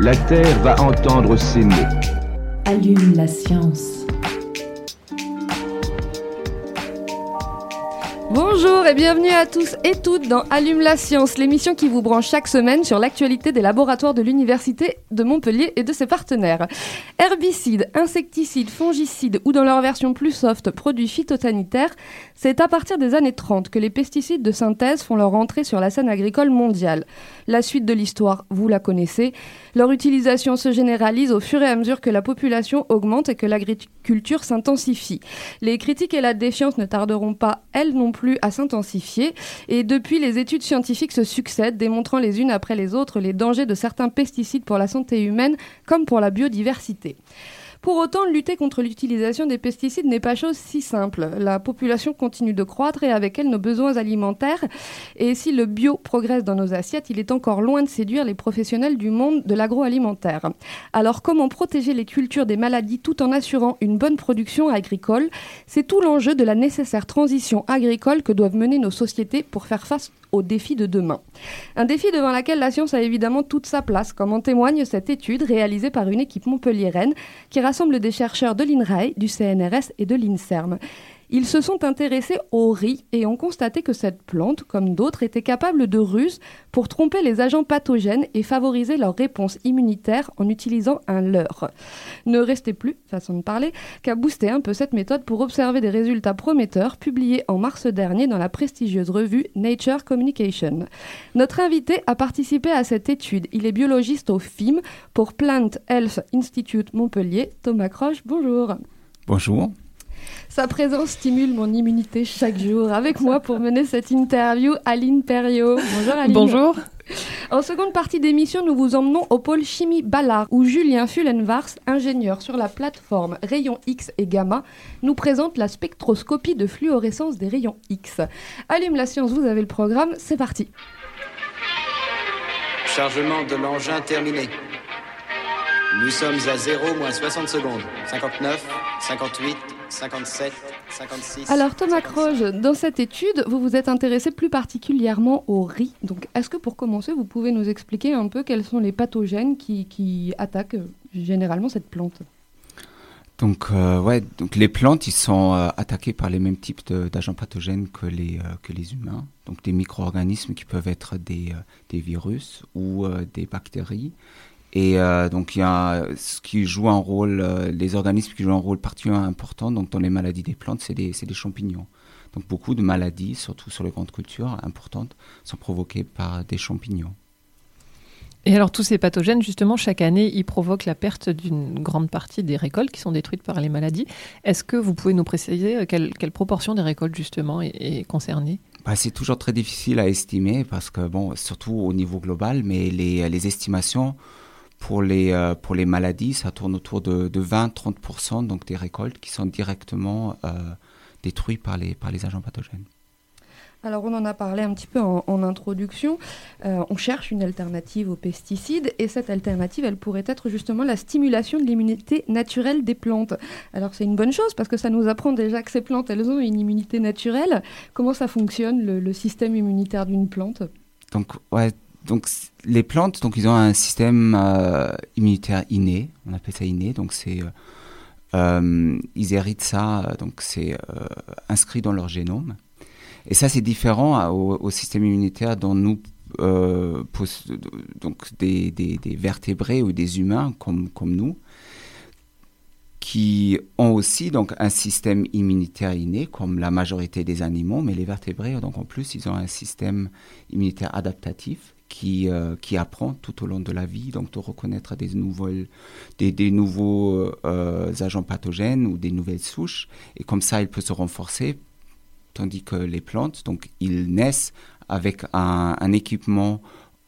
La Terre va entendre ces mots. Allume la science. Bienvenue à tous et toutes dans Allume la science, l'émission qui vous branche chaque semaine sur l'actualité des laboratoires de l'Université de Montpellier et de ses partenaires. Herbicides, insecticides, fongicides ou dans leur version plus soft, produits phytosanitaires, c'est à partir des années 30 que les pesticides de synthèse font leur entrée sur la scène agricole mondiale. La suite de l'histoire, vous la connaissez. Leur utilisation se généralise au fur et à mesure que la population augmente et que l'agriculture s'intensifie. Les critiques et la défiance ne tarderont pas, elles non plus, à s'intensifier. Et depuis, les études scientifiques se succèdent, démontrant les unes après les autres les dangers de certains pesticides pour la santé humaine comme pour la biodiversité. Pour autant, lutter contre l'utilisation des pesticides n'est pas chose si simple. La population continue de croître et avec elle nos besoins alimentaires. Et si le bio progresse dans nos assiettes, il est encore loin de séduire les professionnels du monde de l'agroalimentaire. Alors comment protéger les cultures des maladies tout en assurant une bonne production agricole? C'est tout l'enjeu de la nécessaire transition agricole que doivent mener nos sociétés pour faire face aux défis de demain. Un défi devant laquelle la science a évidemment toute sa place, comme en témoigne cette étude réalisée par une équipe montpelliéraine qui rassemble des chercheurs de l'INRAE, du CNRS et de l'INSERM. Ils se sont intéressés au riz et ont constaté que cette plante, comme d'autres, était capable de ruses pour tromper les agents pathogènes et favoriser leur réponse immunitaire en utilisant un leurre. Ne restait plus, façon de parler, qu'à booster un peu cette méthode pour observer des résultats prometteurs publiés en mars dernier dans la prestigieuse revue Nature Communication. Notre invité a participé à cette étude. Il est biologiste au FIM pour Plant Health Institute Montpellier. Thomas Croche, bonjour. Bonjour. Sa présence stimule mon immunité chaque jour. Avec moi pour mener cette interview, Aline Perriot. Bonjour Aline. Bonjour. En seconde partie d'émission, nous vous emmenons au pôle chimie Ballard, où Julien Fullenvars, ingénieur sur la plateforme rayons X et gamma, nous présente la spectroscopie de fluorescence des rayons X. Allume la science, vous avez le programme, c'est parti. Chargement de l'engin terminé. Nous sommes à 0 moins 60 secondes. 59, 58, 57, 56. Alors Thomas Croge, dans cette étude, vous vous êtes intéressé plus particulièrement au riz. Donc est-ce que pour commencer, vous pouvez nous expliquer un peu quels sont les pathogènes qui, qui attaquent euh, généralement cette plante? Donc, euh, ouais, donc les plantes, ils sont euh, attaquées par les mêmes types d'agents pathogènes que les, euh, que les humains. Donc des micro-organismes qui peuvent être des, euh, des virus ou euh, des bactéries. Et euh, donc il y a ce qui joue un rôle, euh, les organismes qui jouent un rôle particulièrement important donc dans les maladies des plantes, c'est des, des champignons. Donc beaucoup de maladies, surtout sur les grandes cultures importantes, sont provoquées par des champignons. Et alors tous ces pathogènes, justement, chaque année, ils provoquent la perte d'une grande partie des récoltes qui sont détruites par les maladies. Est-ce que vous pouvez nous préciser euh, quelle, quelle proportion des récoltes, justement, est, est concernée? Bah, c'est toujours très difficile à estimer parce que, bon, surtout au niveau global, mais les, les estimations pour les, euh, pour les maladies, ça tourne autour de, de 20-30% donc des récoltes qui sont directement euh, détruites par les, par les agents pathogènes. Alors on en a parlé un petit peu en, en introduction. Euh, on cherche une alternative aux pesticides et cette alternative, elle pourrait être justement la stimulation de l'immunité naturelle des plantes. Alors c'est une bonne chose parce que ça nous apprend déjà que ces plantes, elles ont une immunité naturelle. Comment ça fonctionne le, le système immunitaire d'une plante? Donc, ouais, donc les plantes, donc ils ont un système euh, immunitaire inné, on appelle ça inné, donc c'est euh, euh, ils héritent ça, donc c'est inscrit dans leur génome. Et ça, c'est différent au, système immunitaire dont nous, donc des, des, des vertébrés ou des humains comme, comme nous, qui ont aussi donc un système immunitaire inné, comme la majorité des animaux, mais les vertébrés, donc en plus, ils ont un système immunitaire adaptatif qui, euh, qui apprend tout au long de la vie, donc de reconnaître des, nouvelles, des, des nouveaux euh, agents pathogènes ou des nouvelles souches, et comme ça, il peut se renforcer, tandis que les plantes, donc ils naissent avec un, équipement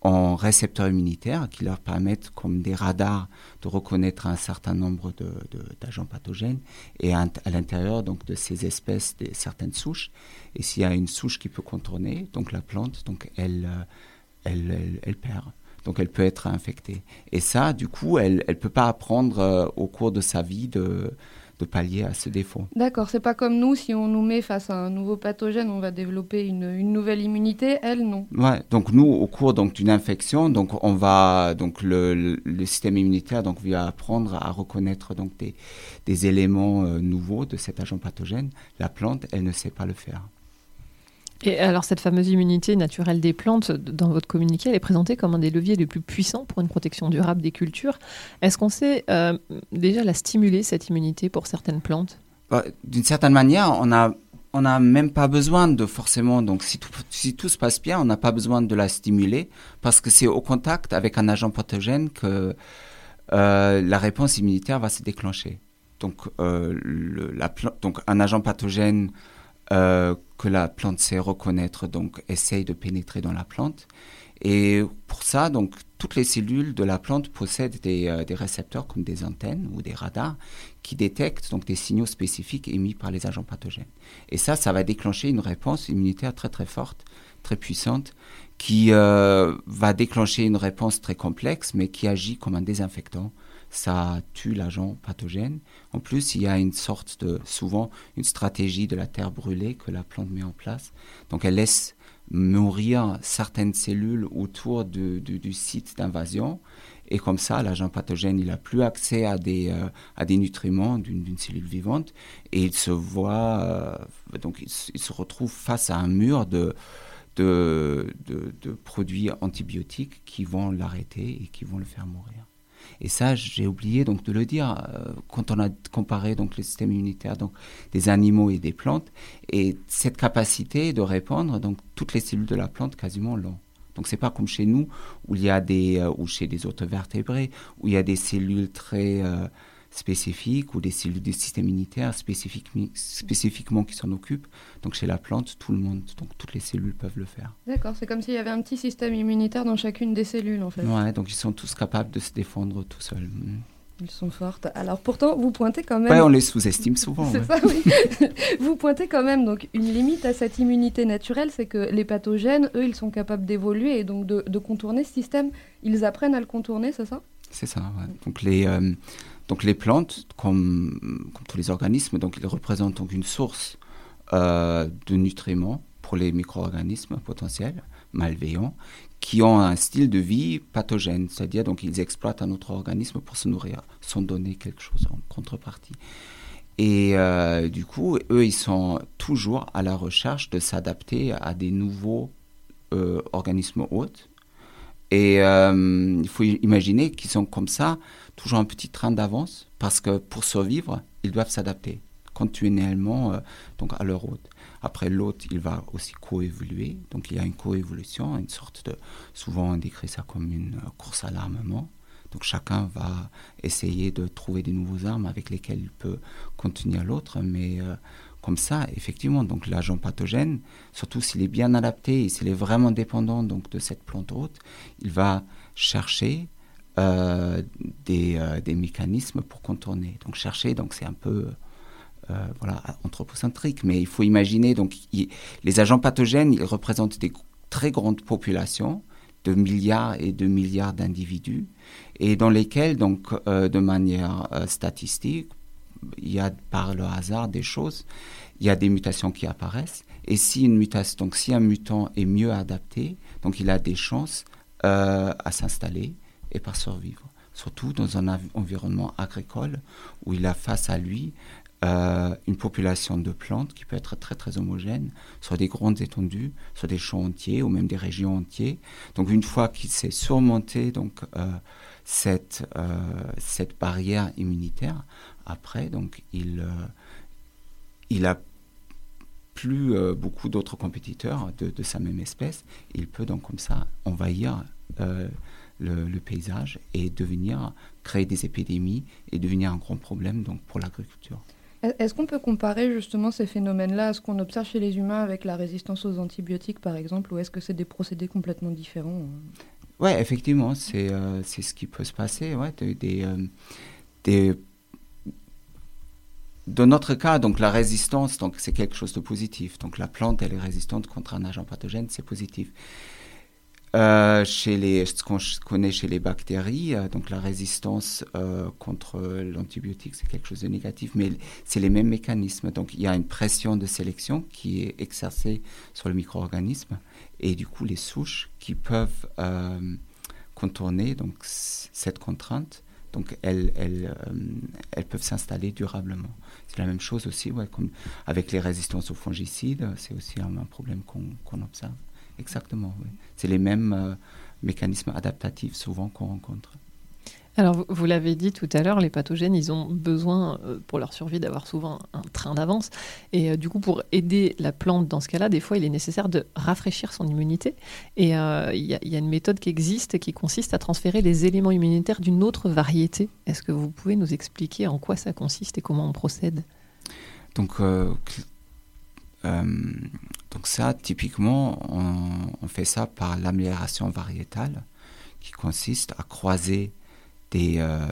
en récepteurs immunitaires qui leur permettent, comme des radars, de reconnaître un certain nombre d'agents de, pathogènes et à, l'intérieur donc de ces espèces, certaines souches. Et s'il y a une souche qui peut contourner, donc la plante, donc elle, elle, elle, perd. Donc elle peut être infectée. Et ça, du coup, elle ne peut pas apprendre euh, au cours de sa vie de, de pallier à ce défaut. D'accord, c'est pas comme nous, si on nous met face à un nouveau pathogène, on va développer une, nouvelle immunité, elle non. Ouais, donc nous, au cours donc d'une infection, donc on va donc le, le, système immunitaire donc va apprendre à reconnaître donc des, des éléments euh, nouveaux de cet agent pathogène. La plante, elle ne sait pas le faire. Et alors cette fameuse immunité naturelle des plantes, dans votre communiqué, elle est présentée comme un des leviers les plus puissants pour une protection durable des cultures. Est-ce qu'on sait euh, déjà la stimuler, cette immunité, pour certaines plantes? Bah, D'une certaine manière, on a on n'a même pas besoin de forcément, donc si tout, se passe bien, on n'a pas besoin de la stimuler parce que c'est au contact avec un agent pathogène que euh, la réponse immunitaire va se déclencher. Donc, euh, un agent pathogène euh, que la plante sait reconnaître, donc essaye de pénétrer dans la plante. Et pour ça, donc toutes les cellules de la plante possèdent des, euh, des, récepteurs comme des antennes ou des radars qui détectent donc des signaux spécifiques émis par les agents pathogènes. Et ça, ça va déclencher une réponse immunitaire très très forte, très puissante, qui euh, va déclencher une réponse très complexe, mais qui agit comme un désinfectant ça tue l'agent pathogène. En plus, il y a une sorte de, souvent, une stratégie de la terre brûlée que la plante met en place. Donc, elle laisse mourir certaines cellules autour du, site d'invasion. Et comme ça, l'agent pathogène, il n'a plus accès à des, euh, nutriments d'une cellule vivante. Et il se voit, euh, donc il, se retrouve face à un mur de produits antibiotiques qui vont l'arrêter et qui vont le faire mourir. Et ça, j'ai oublié donc de le dire euh, quand on a comparé donc le système immunitaire donc des animaux et des plantes. Et cette capacité de répondre, donc toutes les cellules de la plante quasiment l'ont. Donc c'est pas comme chez nous où il y a des euh, ou chez des autres vertébrés où il y a des cellules très euh, spécifiques ou des cellules du système immunitaire spécifiquement qui s'en occupent. Donc chez la plante, tout le monde, donc toutes les cellules peuvent le faire. D'accord, c'est comme s'il y avait un petit système immunitaire dans chacune des cellules en fait. Ouais, donc ils sont tous capables de se défendre tout seuls. Mm. Ils sont fortes. Alors pourtant, vous pointez quand même. Ouais, on les sous-estime souvent. c'est ça, oui. vous pointez quand même donc une limite à cette immunité naturelle, c'est que les pathogènes, eux, ils sont capables d'évoluer et donc de, contourner ce système. Ils apprennent à le contourner, c'est ça? C'est ça. Ouais. Donc les euh, donc les plantes, comme, tous les organismes, donc ils représentent donc une source euh, de nutriments pour les micro-organismes potentiels malveillants qui ont un style de vie pathogène, c'est-à-dire donc ils exploitent un autre organisme pour se nourrir, sans donner quelque chose en contrepartie. Et euh, du coup, eux, ils sont toujours à la recherche de s'adapter à des nouveaux euh, organismes hôtes. Et il faut imaginer qu'ils sont comme ça toujours un petit train d'avance parce que pour survivre, ils doivent s'adapter continuellement euh, donc à leur hôte. Après l'hôte, il va aussi coévoluer. Donc il y a une coévolution, une sorte de. Souvent on décrit ça comme une euh, course à l'armement. Donc chacun va essayer de trouver des nouveaux armes avec lesquelles il peut contenir l'autre, mais euh, comme ça, effectivement, donc l'agent pathogène, surtout s'il est bien adapté et s'il est vraiment dépendant donc de cette plante hôte, il va chercher euh, des, euh, des, mécanismes pour contourner. Donc chercher, donc c'est un peu euh, voilà anthropocentrique, mais il faut imaginer donc les agents pathogènes, ils représentent des très grandes populations de milliards et de milliards d'individus et dans lesquels donc de manière statistique il y a par le hasard des choses, il y a des mutations qui apparaissent et si une mutation donc si un mutant est mieux adapté, donc il a des chances à s'installer et par survivre. Surtout dans un environnement agricole où il a face à lui euh, une population de plantes qui peut être très très homogène sur des grandes étendues, sur des champs entiers ou même des régions entières. Donc une fois qu'il s'est surmonté donc euh, cette euh, cette barrière immunitaire, après donc il il a plus beaucoup d'autres compétiteurs de, de, sa même espèce. Il peut donc comme ça envahir le, paysage et devenir, créer des épidémies et devenir un grand problème donc, pour l'agriculture. Est-ce qu'on peut comparer justement ces phénomènes-là à ce qu'on observe chez les humains avec la résistance aux antibiotiques par exemple, ou est-ce que c'est des procédés complètement différents Ouais, effectivement, c'est euh, ce qui peut se passer. Ouais, des, des, Dans notre cas, donc la résistance, donc c'est quelque chose de positif. Donc la plante, elle est résistante contre un agent pathogène, c'est positif. Euh, chez les, ce qu'on connaît chez les bactéries, euh, donc la résistance euh, contre l'antibiotique, c'est quelque chose de négatif, mais c'est les mêmes mécanismes. Donc il y a une pression de sélection qui est exercée sur le micro-organisme et du coup les souches qui peuvent contourner donc cette contrainte, donc euh, elles peuvent s'installer durablement. C'est la même chose aussi, avec les résistances aux fongicides, c'est aussi un, problème qu'on observe. Exactement. C'est les mêmes euh, mécanismes adaptatifs souvent qu'on rencontre. Alors, vous- l'avez dit tout à l'heure, les pathogènes, ils ont besoin, euh, pour leur survie, d'avoir souvent un train d'avance. Et euh, du coup, pour aider la plante dans ce cas-là, des fois, il est nécessaire de rafraîchir son immunité. Et euh, il y, a- une méthode qui existe qui consiste à transférer les éléments immunitaires d'une autre variété. Est-ce que vous pouvez nous expliquer en quoi ça consiste et comment on procède? Donc, donc ça, typiquement, on fait ça par l'amélioration variétale, qui consiste à croiser des, euh,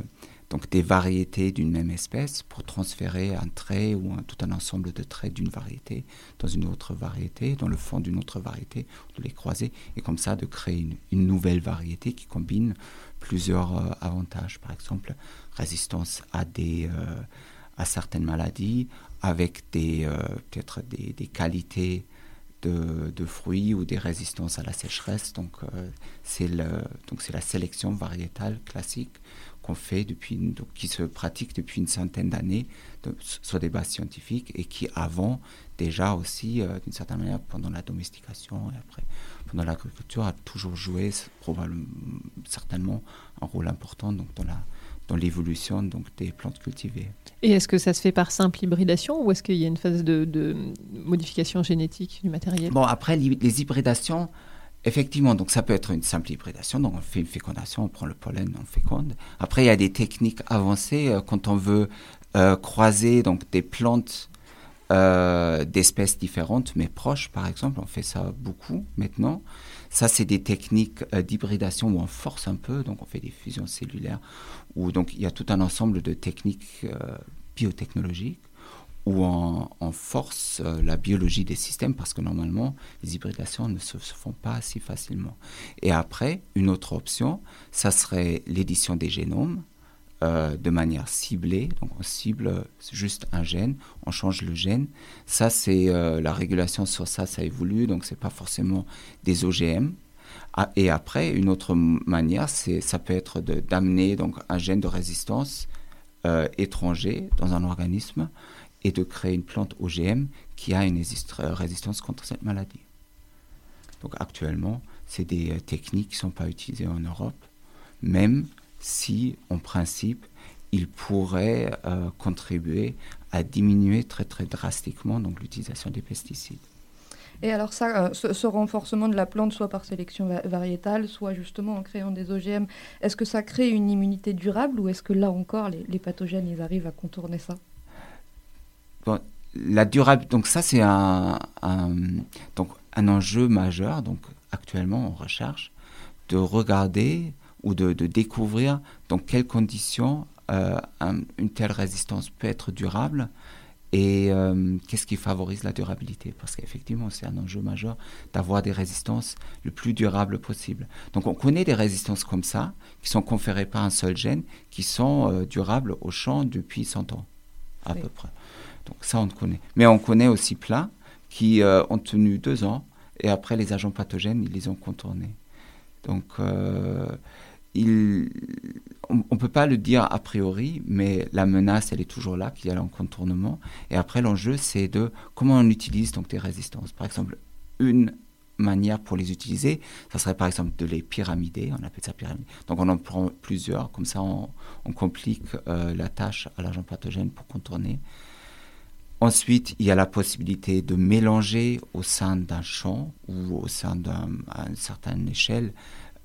donc des variétés d'une même espèce pour transférer un trait ou tout un ensemble de traits d'une variété dans une autre variété, dans le fond d'une autre variété, de les croiser, et comme ça de créer une, nouvelle variété qui combine plusieurs euh, avantages, par exemple résistance à des... euh, à certaines maladies, avec des, peut-être des, des qualités de, fruits ou des résistances à la sécheresse. Donc, euh, c'est la sélection variétale classique qu'on fait depuis, qui se pratique depuis une centaine d'années sur des bases scientifiques et qui avant déjà aussi, euh, d'une certaine manière, pendant la domestication et après pendant l'agriculture, a toujours joué probablement, certainement un rôle important donc, dans la dans l'évolution donc des plantes cultivées. Et est-ce que ça se fait par simple hybridation ou est-ce qu'il y a une phase de, de modification génétique du matériel? Bon, après, les, les hybridations, effectivement, donc ça peut être une simple hybridation. Donc, on fait une fécondation, on prend le pollen, on féconde. Après, il y a des techniques avancées euh, quand on veut euh, croiser donc des plantes euh, d'espèces différentes mais proches, par exemple. On fait ça beaucoup maintenant. Ça, c'est des techniques euh, d'hybridation où on force un peu, donc on fait des fusions cellulaires, où donc il y a tout un ensemble de techniques euh, biotechnologiques où on, force euh, la biologie des systèmes parce que normalement les hybridations ne se font pas si facilement. Et après, une autre option, ça serait l'édition des génomes euh, de manière ciblée. Donc on cible juste un gène, on change le gène. Ça, c'est euh, la régulation sur ça, ça évolue, donc c'est pas forcément des OGM. Ah, et après, une autre manière, c'est ça peut être d'amener donc un gène de résistance euh, étranger dans un organisme et de créer une plante OGM qui a une résist- résistance contre cette maladie. Donc actuellement, c'est des techniques qui ne sont pas utilisées en Europe, même si, en principe, ils pourraient euh, contribuer à diminuer très très drastiquement donc l'utilisation des pesticides. Et alors ça, euh, ce, ce renforcement de la plante, soit par sélection va- variétale, soit justement en créant des OGM, est-ce que ça crée une immunité durable ou est-ce que là encore, les, les pathogènes, ils arrivent à contourner ça? Bon, la durable, donc ça c'est un, un- donc un enjeu majeur. Donc actuellement, on recherche de regarder ou de, de découvrir dans quelles conditions euh, un- une telle résistance peut être durable et euh, qu'est-ce qui favorise la durabilité? Parce qu'effectivement, c'est un enjeu majeur d'avoir des résistances le plus durables possible. Donc on connaît des résistances comme ça qui sont conférées par un seul gène qui sont euh, durables au champ depuis 100 ans à Oui. peu près. Donc ça, on connaît. Mais on connaît aussi plein qui euh, ont tenu deux ans et après les agents pathogènes, ils les ont contournés. Donc on ne peut pas le dire a priori, mais la menace, elle est toujours là, qu'il y a un contournement. Et après, l'enjeu, c'est de comment on utilise donc des résistances. Par exemple, une manière pour les utiliser, ça serait par exemple de les pyramider, on appelle ça pyramide. Donc on en prend plusieurs, comme ça on, complique euh, la tâche à l'agent pathogène pour contourner. Ensuite, il y a la possibilité de mélanger au sein d'un champ ou au sein d'un- à une certaine échelle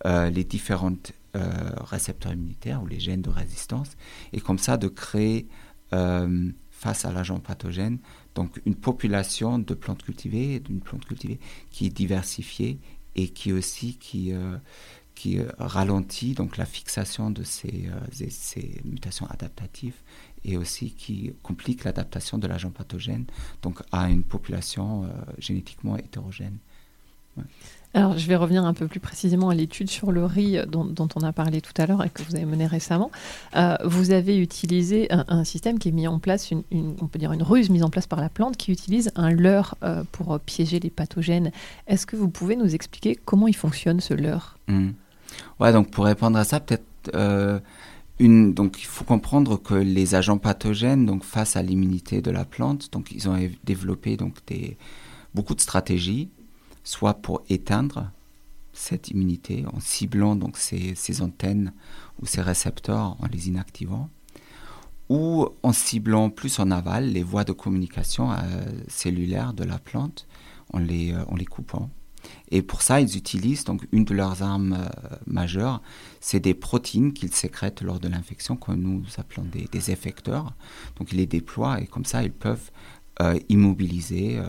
euh, les différentes récepteurs immunitaires ou les gènes de résistance et comme ça de créer euh, face à l'agent pathogène donc une population de plantes cultivées, d'une plante cultivée qui est diversifiée et qui aussi qui, euh, qui ralentit donc la fixation de ces, ces mutations adaptatives et aussi qui complique l'adaptation de l'agent pathogène donc à une population génétiquement hétérogène. Alors, je vais revenir un peu plus précisément à l'étude sur le riz dont, on a parlé tout à l'heure et que vous avez menée récemment. Euh, vous avez utilisé un, système qui est mis en place, on peut dire une ruse mise en place par la plante qui utilise un leurre euh, pour piéger les pathogènes. Est-ce que vous pouvez nous expliquer comment il fonctionne ce leurre? Mmh. Ouais, donc pour répondre à ça, peut-être euh, une, donc il faut comprendre que les agents pathogènes, donc face à l'immunité de la plante, donc ils ont développé donc des beaucoup de stratégies soit pour éteindre cette immunité en ciblant donc ces, antennes ou ces récepteurs en les inactivant, ou en ciblant plus en aval les voies de communication euh, cellulaires de la plante en les, euh, les coupant. Et pour ça, ils utilisent donc une de leurs armes euh, majeures, c'est des protéines qu'ils sécrètent lors de l'infection, que nous appelons des, des, effecteurs. Donc ils les déploient et comme ça, ils peuvent immobiliser,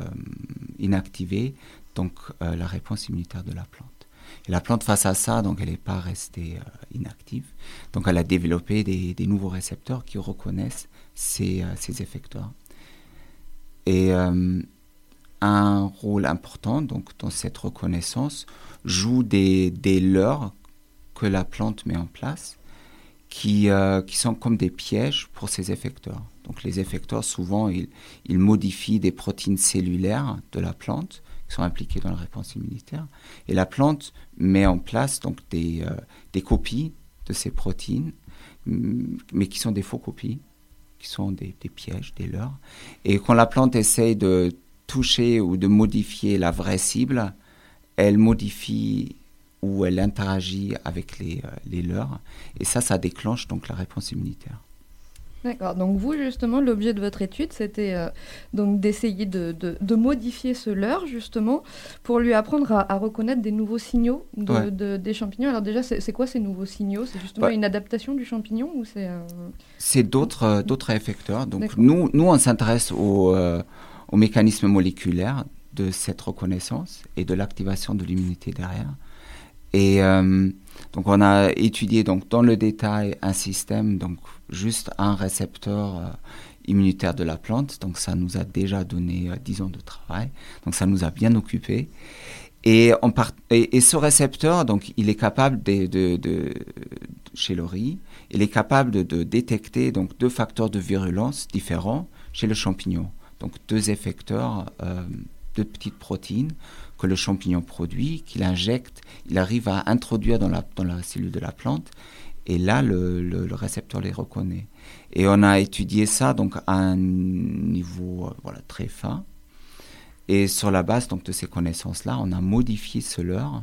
inactiver donc euh, la réponse immunitaire de la plante. La plante face à ça, donc elle n'est pas restée euh, inactive, donc elle a développé des, nouveaux récepteurs qui reconnaissent ces, euh, effecteurs. Et un rôle important donc dans cette reconnaissance joue des, des leurres que la plante met en place qui, qui sont comme des pièges pour ces effecteurs. Donc les effecteurs, souvent, ils modifient des protéines cellulaires de la plante sont impliqués dans la réponse immunitaire. Et la plante met en place donc des, euh, des copies de ces protéines, mais qui sont des faux copies, qui sont des, pièges, des leurres. Et quand la plante essaye de toucher ou de modifier la vraie cible, elle modifie ou elle interagit avec les, euh, les leurres. Et ça, ça déclenche donc la réponse immunitaire. D'accord. Donc vous, justement, l'objet de votre étude, c'était euh, donc d'essayer de, de, modifier ce leurre, justement, pour lui apprendre à, reconnaître des nouveaux signaux de, des champignons. Alors déjà, c'est quoi ces nouveaux signaux? C'est justement une adaptation du champignon ou c'est C'est d'autres euh, d'autres effecteurs. Donc nous, nous, on s'intéresse au, euh, au mécanisme moléculaire de cette reconnaissance et de l'activation de l'immunité derrière. Et donc on a étudié donc dans le détail un système donc juste un récepteur euh, immunitaire de la plante. Donc ça nous a déjà donné 10 euh, ans de travail. Donc ça nous a bien occupé. Et, ce récepteur, donc, il est capable de, chez le riz, il est capable de, détecter donc deux facteurs de virulence différents chez le champignon. Donc deux effecteurs, euh, deux petites protéines que le champignon produit, qu'il injecte, il arrive à introduire dans la cellule de la plante et là, le, récepteur les reconnaît. Et on a étudié ça donc à un niveau euh, voilà, très fin. Et sur la base donc, de ces connaissances-là, on a modifié ce leurre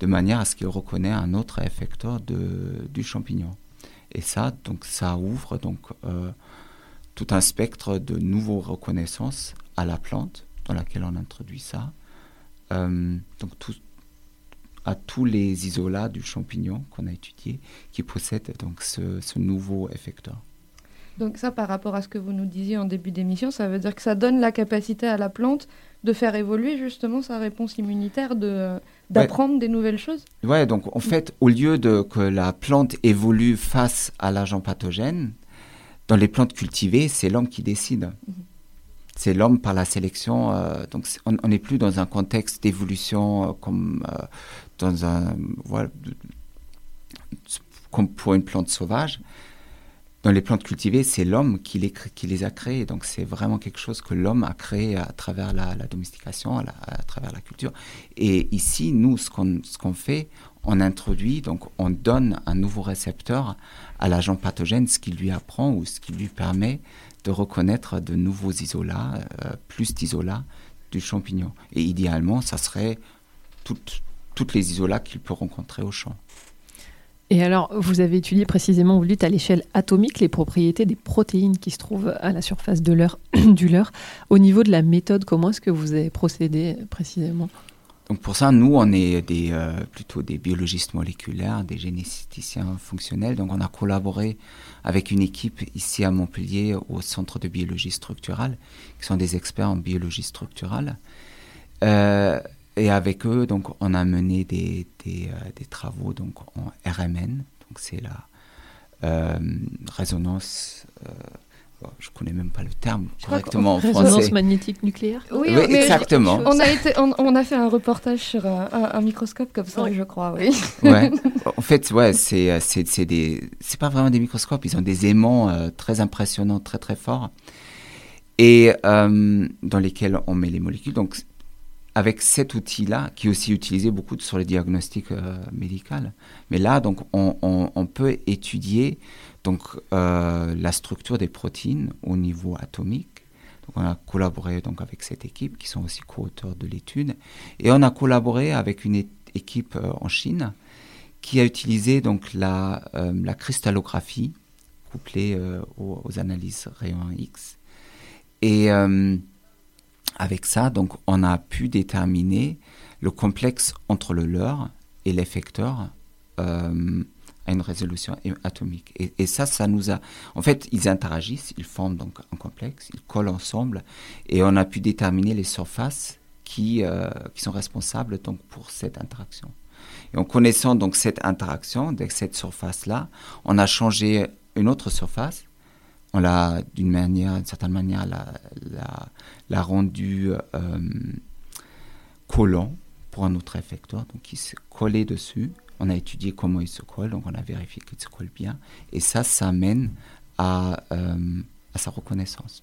de manière à ce qu'il reconnaisse un autre effecteur de, du champignon. Et ça, donc, ça ouvre donc, euh, tout un spectre de nouveaux reconnaissances à la plante dans laquelle on introduit ça. Euh, donc tout, à tous les isolats du champignon qu'on a étudié qui possèdent donc ce, nouveau effecteur. Donc ça, par rapport à ce que vous nous disiez en début d'émission, ça veut dire que ça donne la capacité à la plante de faire évoluer justement sa réponse immunitaire, de d'apprendre des nouvelles choses. Ouais, donc en fait, au lieu de que la plante évolue face à l'agent pathogène, dans les plantes cultivées, c'est l'homme qui décide. Mhm. C'est l'homme par la sélection. Euh, donc on n'est plus dans un contexte d'évolution euh, comme euh, dans un, voilà, comme pour une plante sauvage. Dans les plantes cultivées, c'est l'homme qui les, qui les a créées. Donc c'est vraiment quelque chose que l'homme a créé à travers la, domestication, à, travers la culture. Et ici, nous, ce qu'on qu'on fait, on introduit, donc on donne un nouveau récepteur à l'agent pathogène, ce qui lui apprend ou ce qui lui permet de reconnaître de nouveaux isolats, euh, plus d'isolats du champignon. Et idéalement, ça serait toute, toutes les isolats qu'il peut rencontrer au champ. Et alors, vous avez étudié précisément, vous dites à l'échelle atomique, les propriétés des protéines qui se trouvent à la surface de du leurre. Au niveau de la méthode, comment est-ce que vous avez procédé précisément? Donc pour ça, nous, on est des, euh, plutôt des biologistes moléculaires, des généticiens fonctionnels. Donc on a collaboré avec une équipe ici à Montpellier au Centre de biologie structurale, qui sont des experts en biologie structurale. Euh, et avec eux, donc, on a mené des, des, euh, des travaux donc, en RMN, donc c'est la euh, résonance. euh, bon, je connais même pas le terme correctement en Résonance français. magnétique nucléaire Oui, Oui, mais exactement. On a, été, on, on a fait un reportage sur un, un- un microscope comme ça, je crois, oui. Ouais. En fait, ouais, c'est euh, c'est c'est des c'est pas vraiment des microscopes, ils ont des aimants euh, très impressionnants, très très forts, et euh, dans lesquels on met les molécules. Donc, avec cet outil-là, qui est aussi utilisé beaucoup sur le diagnostic euh, médical, mais là, donc, on, peut étudier donc euh, la structure des protéines au niveau atomique. Donc, on a collaboré donc avec cette équipe qui sont aussi co-auteurs de l'étude, et on a collaboré avec une équipe euh, en Chine qui a utilisé donc la, euh, cristallographie couplée aux, aux analyses rayons X. Et avec ça, donc, on a pu déterminer le complexe entre le leurre et l'effecteur euh, à une résolution atomique. Et, ça, ça nous a... En fait, ils interagissent, ils forment donc un complexe, ils collent ensemble, et on a pu déterminer les surfaces qui, euh, qui sont responsables donc, pour cette interaction. Et en connaissant donc cette interaction, cette surface-là, on a changé une autre surface. On l'a, d'une manière, certaine manière, l'a, rendu euh, collant pour un autre effecteur. Donc, il se collait dessus. On a étudié comment il se colle, donc on a vérifié qu'il se colle bien. Et ça, ça mène euh, à sa reconnaissance.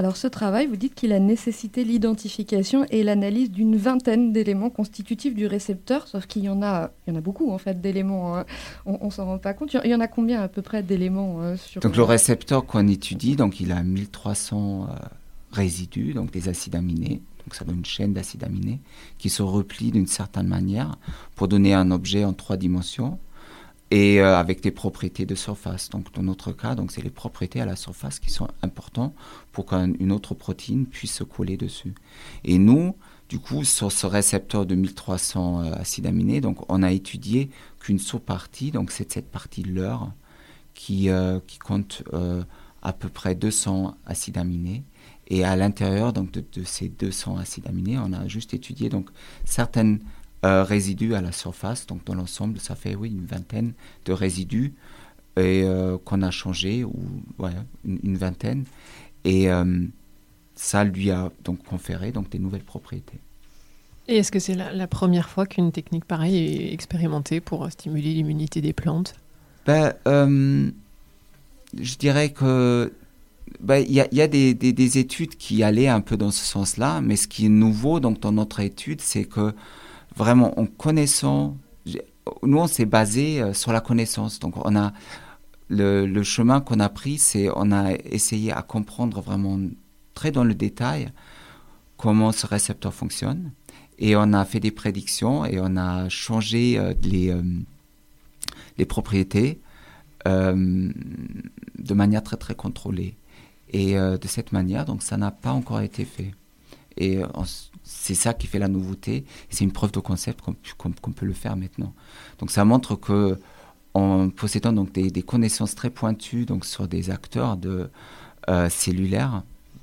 Alors ce travail, vous dites qu'il a nécessité l'identification et l'analyse d'une vingtaine d'éléments constitutifs du récepteur, sauf qu'il y en a, il y en a beaucoup en fait d'éléments. hein. On, on s'en rend pas compte. Il y en a combien à peu près d'éléments euh, sur Donc le récepteur qu'on étudie, donc il a 1300 euh, résidus, donc des acides aminés. Donc ça donne une chaîne d'acides aminés qui se replient d'une certaine manière pour donner un objet en trois dimensions et euh, avec des propriétés de surface. Donc dans notre cas, donc c'est les propriétés à la surface qui sont importantes pour qu'une autre protéine puisse se coller dessus. Et nous, du coup, sur ce récepteur de 1300 euh, acides aminés, donc on a étudié qu'une sous-partie, donc c'est cette partie de l'heure qui, euh, qui compte euh, à peu près 200 acides aminés. Et à l'intérieur donc de, de ces 200 acides aminés, on a juste étudié donc certaines euh, résidus à la surface. Donc dans l'ensemble, ça fait oui une vingtaine de résidus et euh, qu'on a changé ou ouais, une, une vingtaine. Et euh, ça lui a donc conféré donc des nouvelles propriétés. Et est-ce que c'est la, la première fois qu'une technique pareille est expérimentée pour stimuler l'immunité des plantes? Ben, je dirais que ben, il y a, il y a des, des- des études qui allaient un peu dans ce sens-là, mais ce qui est nouveau donc dans notre étude, c'est que vraiment en connaissant, nous on s'est basé euh, sur la connaissance. Donc on a le, chemin qu'on a pris, c'est on a essayé à comprendre vraiment très dans le détail comment ce récepteur fonctionne, et on a fait des prédictions et on a changé euh, les euh, les propriétés de manière très très contrôlée. Et de cette manière, donc ça n'a pas encore été fait. Et c'est ça qui fait la nouveauté. C'est une preuve de concept qu'on peut le faire maintenant. Donc ça montre que en possédant donc des, des connaissances très pointues donc sur des acteurs de euh, cellulaires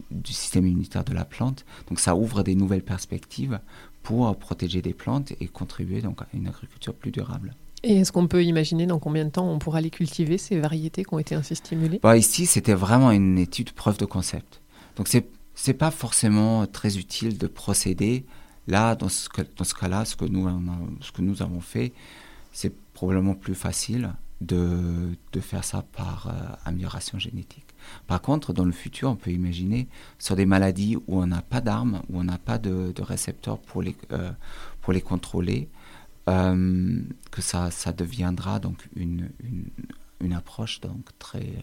du système immunitaire de la plante, donc ça ouvre des nouvelles perspectives pour protéger des plantes et contribuer donc à une agriculture plus durable. Et est-ce qu'on peut imaginer dans combien de temps on pourra les cultiver, ces variétés qui ont été ainsi stimulées? Bah, ici, c'était vraiment une étude preuve de concept. Donc, c'est c'est pas forcément très utile de procéder. Là, dans ce, ce cas-là, ce, que nous ce que nous avons fait, c'est probablement plus facile de, de faire ça par euh, amélioration génétique. Par contre, dans le futur, on peut imaginer sur des maladies où on n'a pas d'armes, où on n'a pas de, de récepteurs pour les, euh, pour les contrôler, euh, que ça, ça deviendra donc une, une, une approche donc très,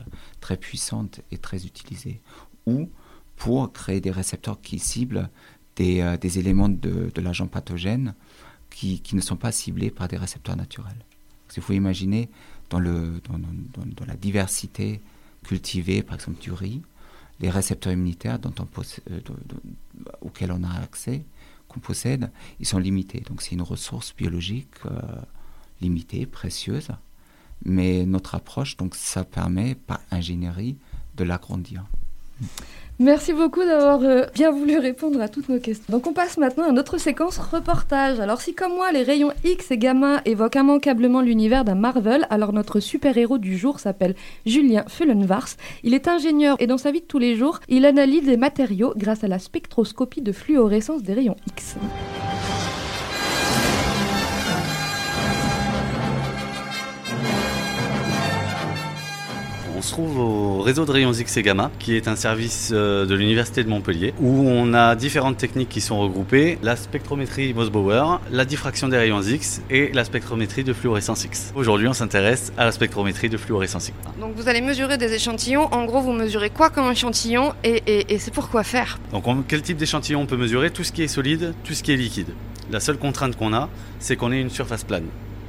très puissante et très utilisée. Ou pour créer des récepteurs qui ciblent des, euh, éléments de, l'agent pathogène qui, ne sont pas ciblés par des récepteurs naturels. Il faut imaginer dans, la diversité cultivée, par exemple du riz, les récepteurs immunitaires euh, auxquels on a accès, qu'on possède, ils sont limités. Donc c'est une ressource biologique euh, limitée, précieuse. Mais notre approche, donc, ça permet par ingénierie de l'agrandir. Merci beaucoup d'avoir euh, bien voulu répondre à toutes nos questions. Donc on passe maintenant à notre séquence reportage. Alors si comme moi les rayons X et gamma évoquent immanquablement l'univers d'un Marvel, alors notre super-héros du jour s'appelle Julien Fullenvars. Il est ingénieur et dans sa vie de tous les jours, il analyse les matériaux grâce à la spectroscopie de fluorescence des rayons X. se trouve au réseau de rayons X et gamma, qui est un service euh, de l'Université de Montpellier, où on a différentes techniques qui sont regroupées, la spectrométrie Mossbauer, la diffraction des rayons X et la spectrométrie de fluorescence X. Aujourd'hui, on s'intéresse à la spectrométrie de fluorescence X. Donc vous allez mesurer des échantillons. En gros, vous mesurez quoi comme échantillon et, et- et c'est pour quoi faire? Donc on- quel type d'échantillon on peut mesurer? Tout ce qui est solide, tout ce qui est liquide. La seule contrainte qu'on a, c'est qu'on ait une surface plane.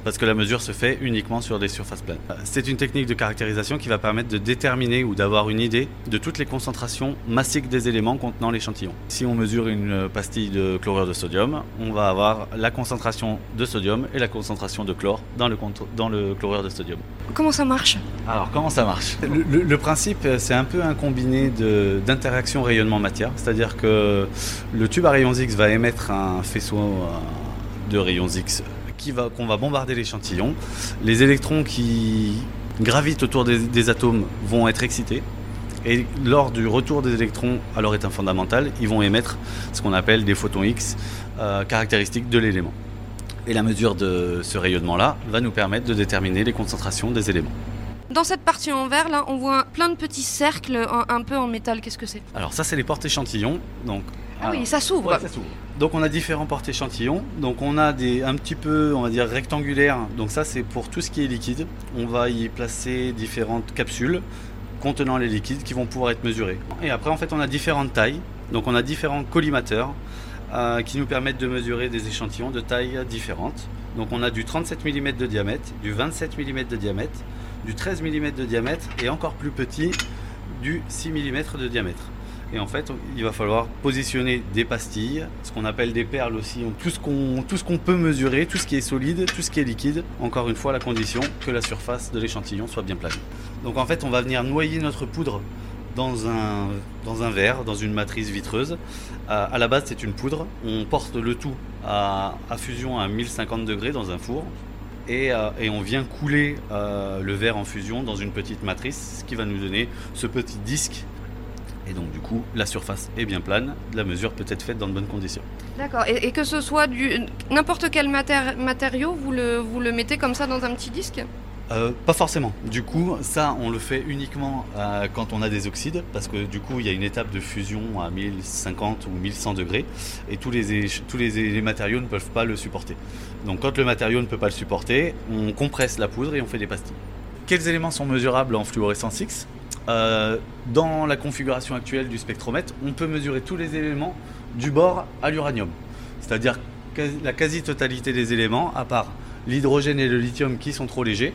Parce que la mesure se fait uniquement sur des surfaces planes. C'est une technique de caractérisation qui va permettre de déterminer ou d'avoir une idée de toutes les concentrations massiques des éléments contenant l'échantillon. Si on mesure une pastille de chlorure de sodium, on va avoir la concentration de sodium et la concentration de chlore dans le, dans le chlorure de sodium. Comment ça marche? Alors comment ça marche? Le, le- le principe, euh, c'est un peu un combiné d'interaction rayonnement-matière, c'est-à-dire que le tube à rayons X va émettre un faisceau euh, de rayons X qui va- qu'on va bombarder l'échantillon. Les électrons qui gravitent autour des, des atomes vont être excités. Et lors du retour des électrons à leur état fondamental, ils vont émettre ce qu'on appelle des photons X euh, caractéristiques de l'élément. Et la mesure de ce rayonnement-là va nous permettre de déterminer les concentrations des éléments. Dans cette partie en vert, là, on voit plein de petits cercles un, un peu en métal. Qu'est-ce que c'est? Alors ça, c'est les Ah portes-échantillons. Donc, oui, alors- ça s'ouvre. Donc on a différents portes-échantillons. Donc on a des un petit peu, on va dire rectangulaires. Donc ça, c'est pour tout ce qui est liquide. On va y placer différentes capsules contenant les liquides qui vont pouvoir être mesurés. Et après, en fait, on a différentes tailles. Donc on a différents collimateurs euh, qui nous permettent de mesurer des échantillons de tailles différentes. Donc on a du 37 mm de diamètre, du 27 mm de diamètre, du 13 mm de diamètre et encore plus petit, du 6 mm de diamètre. Et en fait, il va falloir positionner des pastilles, ce qu'on appelle des perles aussi, tout ce qu'on peut mesurer, tout ce qui est solide, tout ce qui est liquide. Encore une fois, la condition que la surface de l'échantillon soit bien plane. Donc en fait, on va venir noyer notre poudre dans un, verre, dans une matrice vitreuse. À, à la base, c'est une poudre. On porte le tout à, à fusion à 1050 degrés dans un four. Et, euh, on vient couler euh, le verre en fusion dans une petite matrice, ce qui va nous donner ce petit disque. Et donc du coup, la surface est bien plane, la mesure peut être faite dans de bonnes conditions. D'accord. Et, et que ce soit du n'importe quel matér- matériau, vous le, vous le mettez comme ça dans un petit disque? Euh, pas forcément. Du coup, ça, on le fait uniquement euh, quand on a des oxydes, parce que du coup, il y a une étape de fusion à 1050 ou 1100 degrés, et tous les, éch- tous les, les matériaux ne peuvent pas le supporter. Donc, quand le matériau ne peut pas le supporter, on compresse la poudre et on fait des pastilles. Quels éléments sont mesurables en fluorescence X? Euh, Dans la configuration actuelle du spectromètre, on peut mesurer tous les éléments du bord à l'uranium, c'est-à-dire la quasi-totalité des éléments, à part l'hydrogène et le lithium qui sont trop légers,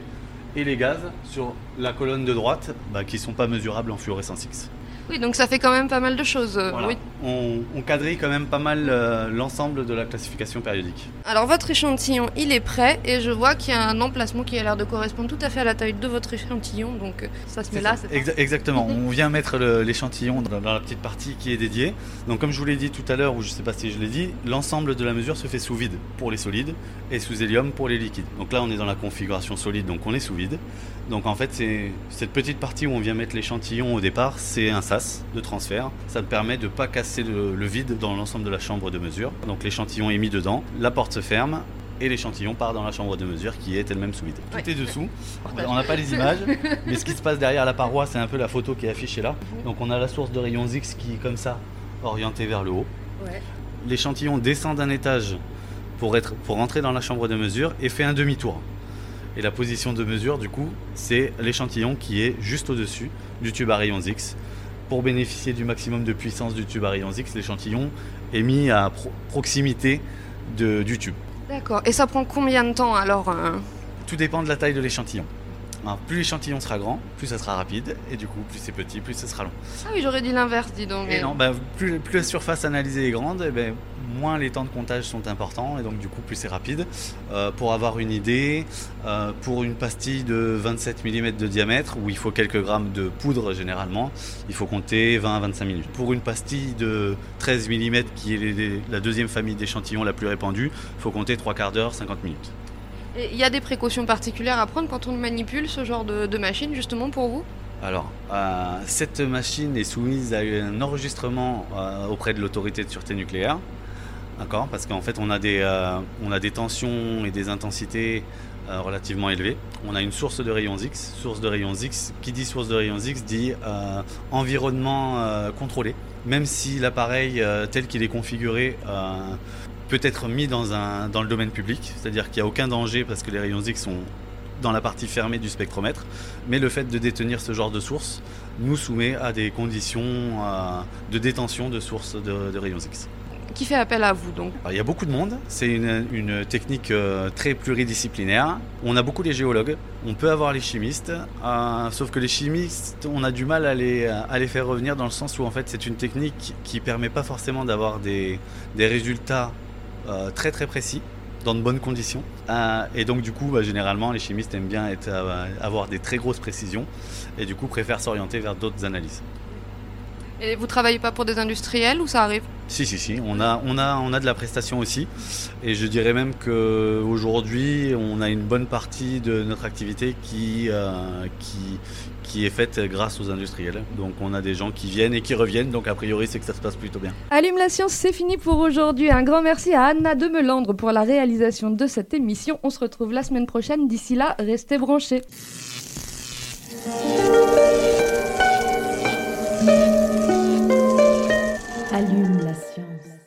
et les gaz sur la colonne de droite bah, qui ne sont pas mesurables en fluorescence X. Oui, donc ça fait quand même pas mal de choses. euh, Voilà. oui. On, on quadrille quand même pas mal euh, l'ensemble de la classification périodique. Alors votre échantillon, il est prêt et je vois qu'il y a un emplacement qui a l'air de correspondre tout à fait à la taille de votre échantillon. Donc euh, ça se met là. ça Exa- exactement, on vient mettre l'échantillon dans, dans la petite partie qui est dédiée. Donc comme je vous l'ai dit tout à l'heure, ou je ne sais pas si je l'ai dit, l'ensemble de la mesure se fait sous vide pour les solides et sous hélium pour les liquides. Donc là on est dans la configuration solide, donc on est sous vide. Donc en fait c'est cette petite partie où on vient mettre l'échantillon au départ, c'est un sas de transfert. Ça me permet de ne pas casser le, le vide dans l'ensemble de la chambre de mesure. Donc l'échantillon est mis dedans, la porte se ferme. Et l'échantillon part dans la chambre de mesure qui est elle-même sous vide. Tout Ouais. est dessous. On n'a pas les images, mais ce qui se passe derrière la paroi, c'est un peu la photo qui est affichée là. Donc on a la source de rayons X qui est comme ça, orientée vers le haut. Ouais. L'échantillon descend d'un étage pour, être, pour entrer dans la chambre de mesure et fait un demi-tour. Et la position de mesure, du coup, c'est l'échantillon qui est juste au-dessus du tube à rayons X. Pour bénéficier du maximum de puissance du tube à rayons X, l'échantillon est mis à pro- proximité de- du tube. D'accord. Et ça prend combien de temps alors euh? Tout dépend de la taille de l'échantillon. Plus l'échantillon sera grand, plus ça sera rapide, et du coup, plus c'est petit, plus ce sera long. Ah oui, j'aurais dit l'inverse, dis donc. Et mais- non, bah, plus, plus la surface analysée est grande, eh ben, moins les temps de comptage sont importants, et donc du coup, plus c'est rapide. Euh, pour avoir une idée, euh, pour une pastille de 27 mm de diamètre, où il faut quelques grammes de poudre généralement, il faut compter 20 à 25 minutes. Pour une pastille de 13 mm, qui est les- les- la deuxième famille d'échantillons la plus répandue, il faut compter 3 quarts d'heure, 50 minutes. Il y a des précautions particulières à prendre quand on manipule ce genre de, machine, justement pour vous? Alors, euh, cette machine est soumise à un enregistrement euh, auprès de l'autorité de sûreté nucléaire. D'accord? Parce qu'en fait, on a, des, euh, on a des tensions et des intensités relativement élevées. On a une source de rayons X. Source de rayons X, qui dit source de rayons X dit environnement contrôlé. Même si l'appareil tel qu'il est configuré peut être mis dans, un, dans le domaine public, c'est-à-dire qu'il n'y a aucun danger parce que les rayons X sont dans la partie fermée du spectromètre, mais le fait de détenir ce genre de source nous soumet à des conditions de détention de sources de, de rayons X. Qui fait appel à vous donc? Alors, il y a beaucoup de monde, c'est une, une technique euh, très pluridisciplinaire. On a beaucoup les géologues, on peut avoir les chimistes, euh, sauf que les chimistes, on a du mal à les, à les faire revenir dans le sens où en fait c'est une technique qui permet pas forcément d'avoir des, des résultats très très précis dans de bonnes conditions. Euh, et donc du coup, bah, généralement, les chimistes aiment bien euh, avoir des très grosses précisions et du coup préfèrent s'orienter vers d'autres analyses. Et vous travaillez pas pour des industriels ou ça arrive Si, si, si, on a, on, a, on a de la prestation aussi. Et je dirais même qu'aujourd'hui, on a une bonne partie de notre activité qui, euh, qui, qui est faite grâce aux industriels. Donc on a des gens qui viennent et qui reviennent, donc a priori c'est que ça se passe plutôt bien. Allume la science, c'est fini pour aujourd'hui. Un grand merci à Anna de Melandre pour la réalisation de cette émission. On se retrouve la semaine prochaine. D'ici là, restez branchés. Allume la science.